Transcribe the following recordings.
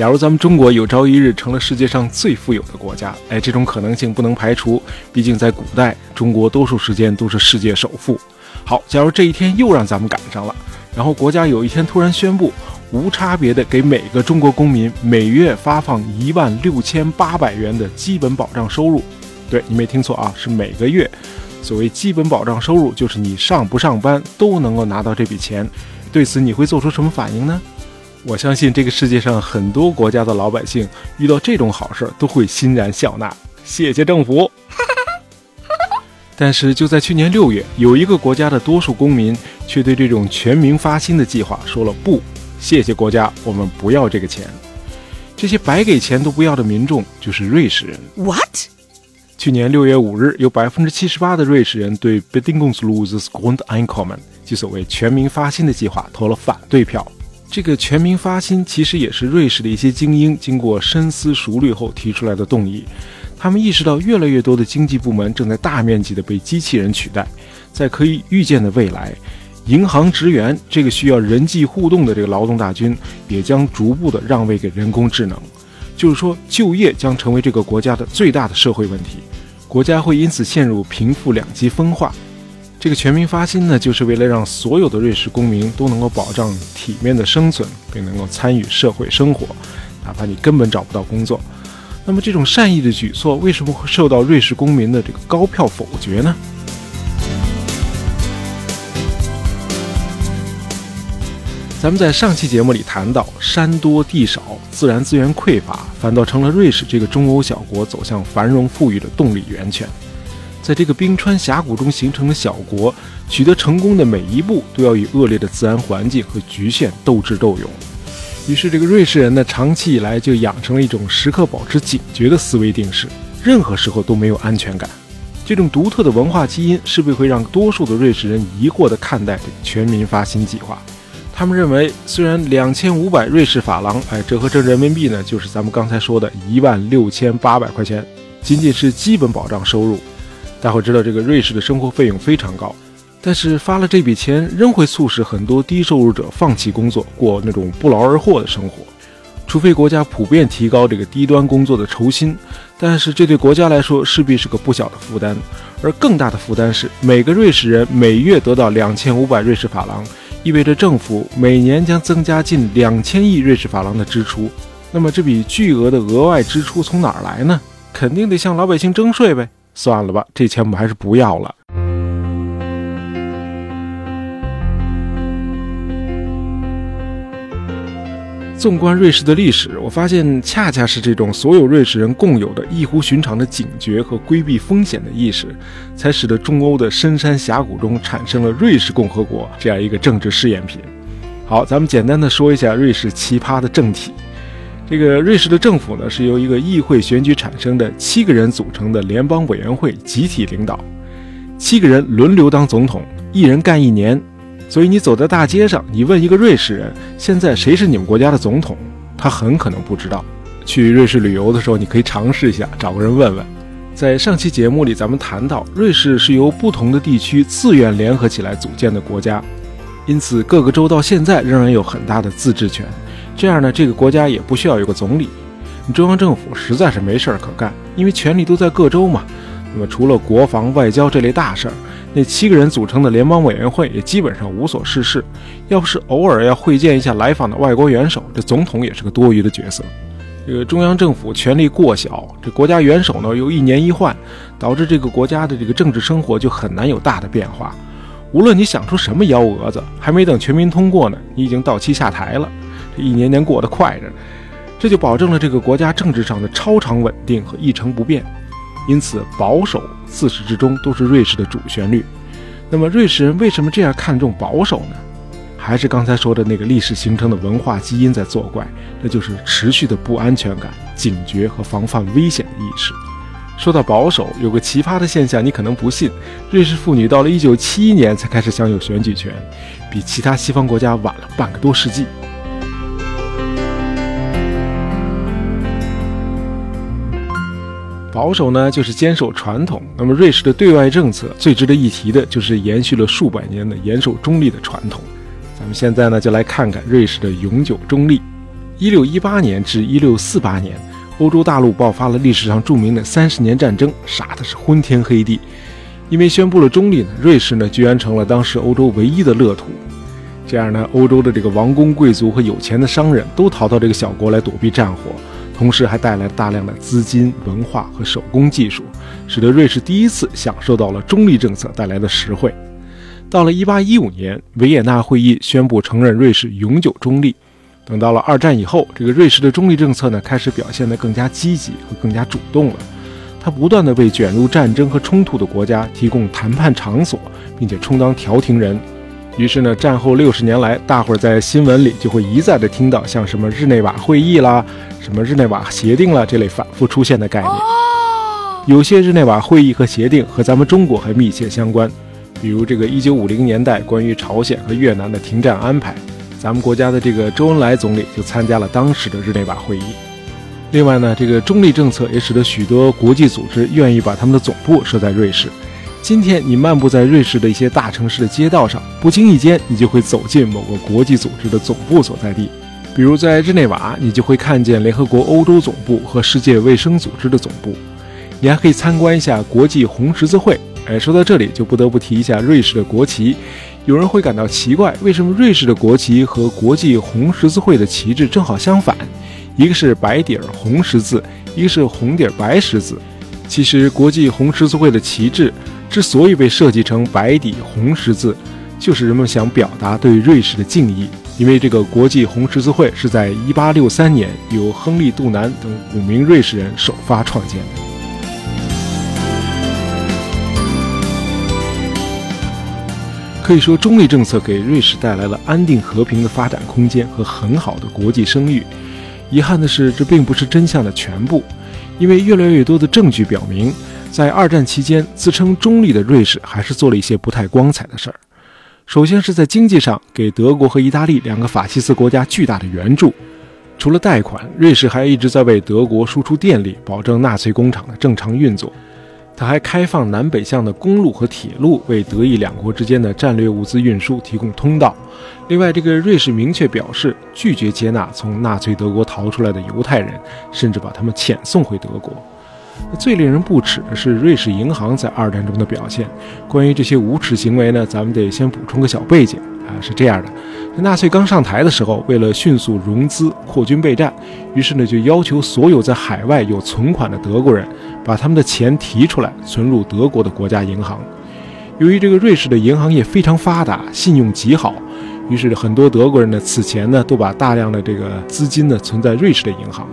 假如咱们中国有朝一日成了世界上最富有的国家，哎，这种可能性不能排除。毕竟在古代，中国多数时间都是世界首富。好，假如这一天又让咱们赶上了，然后国家有一天突然宣布，无差别的给每个中国公民每月发放一万六千八百元的基本保障收入。对你没听错啊，是每个月。所谓基本保障收入，就是你上不上班都能够拿到这笔钱。对此你会做出什么反应呢？我相信这个世界上很多国家的老百姓遇到这种好事都会欣然笑纳，谢谢政府。但是就在去年六月，有一个国家的多数公民却对这种全民发薪的计划说了不，谢谢国家，我们不要这个钱。这些白给钱都不要的民众就是瑞士人。What？去年六月五日，有百分之七十八的瑞士人对 Bedingungsloses Grundeinkommen，即所谓全民发薪的计划投了反对票。这个全民发薪其实也是瑞士的一些精英经过深思熟虑后提出来的动议。他们意识到，越来越多的经济部门正在大面积的被机器人取代，在可以预见的未来，银行职员这个需要人际互动的这个劳动大军也将逐步的让位给人工智能。就是说，就业将成为这个国家的最大的社会问题，国家会因此陷入贫富两极分化。这个全民发薪呢，就是为了让所有的瑞士公民都能够保障体面的生存，并能够参与社会生活，哪怕你根本找不到工作。那么，这种善意的举措为什么会受到瑞士公民的这个高票否决呢？咱们在上期节目里谈到，山多地少，自然资源匮乏，反倒成了瑞士这个中欧小国走向繁荣富裕的动力源泉。在这个冰川峡谷中形成的小国，取得成功的每一步都要与恶劣的自然环境和局限斗智斗勇。于是，这个瑞士人呢，长期以来就养成了一种时刻保持警觉的思维定式，任何时候都没有安全感。这种独特的文化基因势必会让多数的瑞士人疑惑地看待这个全民发薪计划。他们认为，虽然两千五百瑞士法郎，哎，折合成人民币呢，就是咱们刚才说的一万六千八百块钱，仅仅是基本保障收入。大伙知道，这个瑞士的生活费用非常高，但是发了这笔钱，仍会促使很多低收入者放弃工作，过那种不劳而获的生活。除非国家普遍提高这个低端工作的酬薪，但是这对国家来说势必是个不小的负担。而更大的负担是，每个瑞士人每月得到两千五百瑞士法郎，意味着政府每年将增加近两千亿瑞士法郎的支出。那么这笔巨额的额外支出从哪儿来呢？肯定得向老百姓征税呗。算了吧，这钱我们还是不要了。纵观瑞士的历史，我发现恰恰是这种所有瑞士人共有的异乎寻常的警觉和规避风险的意识，才使得中欧的深山峡谷中产生了瑞士共和国这样一个政治试验品。好，咱们简单的说一下瑞士奇葩的政体。这个瑞士的政府呢，是由一个议会选举产生的七个人组成的联邦委员会集体领导，七个人轮流当总统，一人干一年。所以你走在大街上，你问一个瑞士人，现在谁是你们国家的总统，他很可能不知道。去瑞士旅游的时候，你可以尝试一下，找个人问问。在上期节目里，咱们谈到，瑞士是由不同的地区自愿联合起来组建的国家，因此各个州到现在仍然有很大的自治权。这样呢，这个国家也不需要有个总理，中央政府实在是没事儿可干，因为权力都在各州嘛。那么除了国防、外交这类大事儿，那七个人组成的联邦委员会也基本上无所事事。要不是偶尔要会见一下来访的外国元首，这总统也是个多余的角色。这个中央政府权力过小，这国家元首呢又一年一换，导致这个国家的这个政治生活就很难有大的变化。无论你想出什么幺蛾子，还没等全民通过呢，你已经到期下台了。这一年年过得快着呢，这就保证了这个国家政治上的超常稳定和一成不变。因此，保守自始至终都是瑞士的主旋律。那么，瑞士人为什么这样看重保守呢？还是刚才说的那个历史形成的文化基因在作怪，那就是持续的不安全感、警觉和防范危险的意识。说到保守，有个奇葩的现象，你可能不信：瑞士妇女到了1971年才开始享有选举权，比其他西方国家晚了半个多世纪。保守呢，就是坚守传统。那么，瑞士的对外政策最值得一提的，就是延续了数百年的严守中立的传统。咱们现在呢，就来看看瑞士的永久中立。一六一八年至一六四八年，欧洲大陆爆发了历史上著名的三十年战争，杀的是昏天黑地。因为宣布了中立呢，瑞士呢居然成了当时欧洲唯一的乐土。这样呢，欧洲的这个王公贵族和有钱的商人都逃到这个小国来躲避战火，同时还带来大量的资金、文化和手工技术，使得瑞士第一次享受到了中立政策带来的实惠。到了1815年，维也纳会议宣布承认瑞士永久中立。等到了二战以后，这个瑞士的中立政策呢开始表现得更加积极和更加主动了。他不断地为卷入战争和冲突的国家提供谈判场所，并且充当调停人。于是呢，战后六十年来，大伙儿在新闻里就会一再地听到像什么日内瓦会议啦、什么日内瓦协定啦这类反复出现的概念。有些日内瓦会议和协定和咱们中国还密切相关，比如这个一九五零年代关于朝鲜和越南的停战安排，咱们国家的这个周恩来总理就参加了当时的日内瓦会议。另外呢，这个中立政策也使得许多国际组织愿意把他们的总部设在瑞士。今天你漫步在瑞士的一些大城市的街道上，不经意间你就会走进某个国际组织的总部所在地。比如在日内瓦，你就会看见联合国欧洲总部和世界卫生组织的总部。你还可以参观一下国际红十字会。哎，说到这里就不得不提一下瑞士的国旗。有人会感到奇怪，为什么瑞士的国旗和国际红十字会的旗帜正好相反？一个是白底儿红十字，一个是红底儿白十字。其实，国际红十字会的旗帜之所以被设计成白底红十字，就是人们想表达对瑞士的敬意。因为这个国际红十字会是在1863年由亨利·杜南等五名瑞士人首发创建的。可以说，中立政策给瑞士带来了安定和平的发展空间和很好的国际声誉。遗憾的是，这并不是真相的全部，因为越来越多的证据表明，在二战期间，自称中立的瑞士还是做了一些不太光彩的事儿。首先是在经济上给德国和意大利两个法西斯国家巨大的援助，除了贷款，瑞士还一直在为德国输出电力，保证纳粹工厂的正常运作。他还开放南北向的公路和铁路，为德意两国之间的战略物资运输提供通道。另外，这个瑞士明确表示拒绝接纳从纳粹德国逃出来的犹太人，甚至把他们遣送回德国。最令人不齿的是瑞士银行在二战中的表现。关于这些无耻行为呢，咱们得先补充个小背景啊，是这样的：纳粹刚上台的时候，为了迅速融资、扩军备战，于是呢就要求所有在海外有存款的德国人，把他们的钱提出来存入德国的国家银行。由于这个瑞士的银行业非常发达，信用极好，于是很多德国人呢此前呢都把大量的这个资金呢存在瑞士的银行。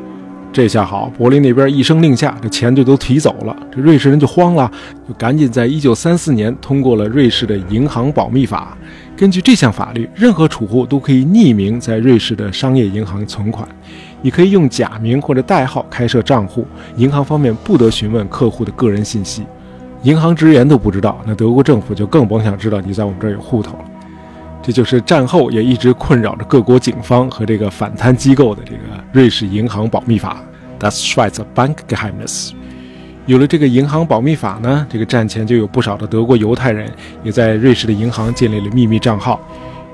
这下好，柏林那边一声令下，这钱就都提走了。这瑞士人就慌了，就赶紧在一九三四年通过了瑞士的银行保密法。根据这项法律，任何储户都可以匿名在瑞士的商业银行存款。你可以用假名或者代号开设账户，银行方面不得询问客户的个人信息，银行职员都不知道。那德国政府就更甭想知道你在我们这儿有户头了。这就是战后也一直困扰着各国警方和这个反贪机构的这个瑞士银行保密法。Das Schweizer Bankgeheimnis。有了这个银行保密法呢，这个战前就有不少的德国犹太人也在瑞士的银行建立了秘密账号，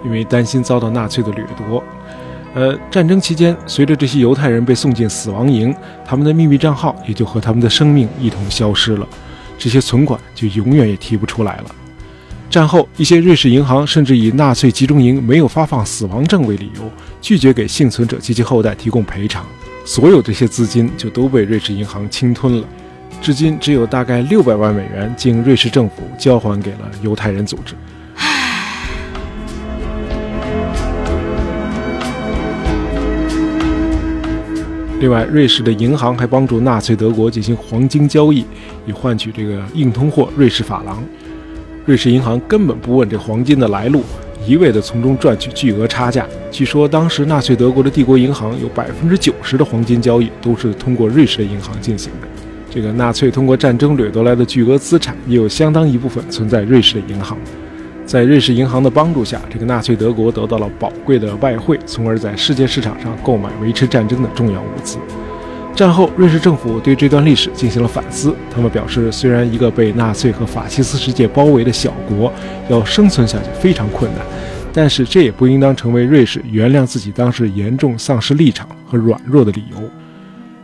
因为担心遭到纳粹的掠夺。呃，战争期间，随着这些犹太人被送进死亡营，他们的秘密账号也就和他们的生命一同消失了，这些存款就永远也提不出来了。战后，一些瑞士银行甚至以纳粹集中营没有发放死亡证为理由，拒绝给幸存者及其后代提供赔偿。所有这些资金就都被瑞士银行侵吞了。至今，只有大概六百万美元经瑞士政府交还给了犹太人组织。另外，瑞士的银行还帮助纳粹德国进行黄金交易，以换取这个硬通货瑞士法郎。瑞士银行根本不问这黄金的来路，一味地从中赚取巨额差价。据说当时纳粹德国的帝国银行有百分之九十的黄金交易都是通过瑞士的银行进行的。这个纳粹通过战争掠夺来的巨额资产，也有相当一部分存在瑞士的银行。在瑞士银行的帮助下，这个纳粹德国得到了宝贵的外汇，从而在世界市场上购买维持战争的重要物资。战后，瑞士政府对这段历史进行了反思。他们表示，虽然一个被纳粹和法西斯世界包围的小国要生存下去非常困难，但是这也不应当成为瑞士原谅自己当时严重丧失立场和软弱的理由。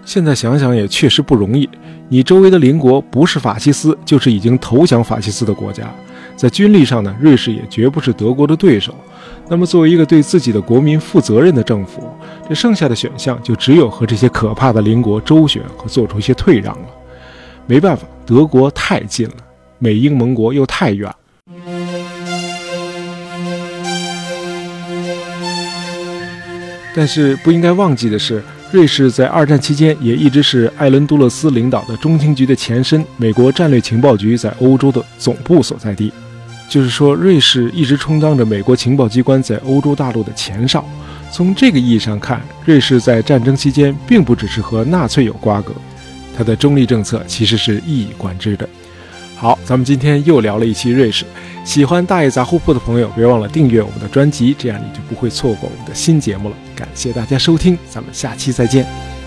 现在想想也确实不容易，你周围的邻国不是法西斯，就是已经投降法西斯的国家，在军力上呢，瑞士也绝不是德国的对手。那么，作为一个对自己的国民负责任的政府，这剩下的选项就只有和这些可怕的邻国周旋和做出一些退让了。没办法，德国太近了，美英盟国又太远。但是不应该忘记的是。瑞士在二战期间也一直是艾伦·杜勒斯领导的中情局的前身——美国战略情报局在欧洲的总部所在地。就是说，瑞士一直充当着美国情报机关在欧洲大陆的前哨。从这个意义上看，瑞士在战争期间并不只是和纳粹有瓜葛，它的中立政策其实是一以贯之的。好，咱们今天又聊了一期瑞士。喜欢大爷杂货铺的朋友，别忘了订阅我们的专辑，这样你就不会错过我们的新节目了。感谢大家收听，咱们下期再见。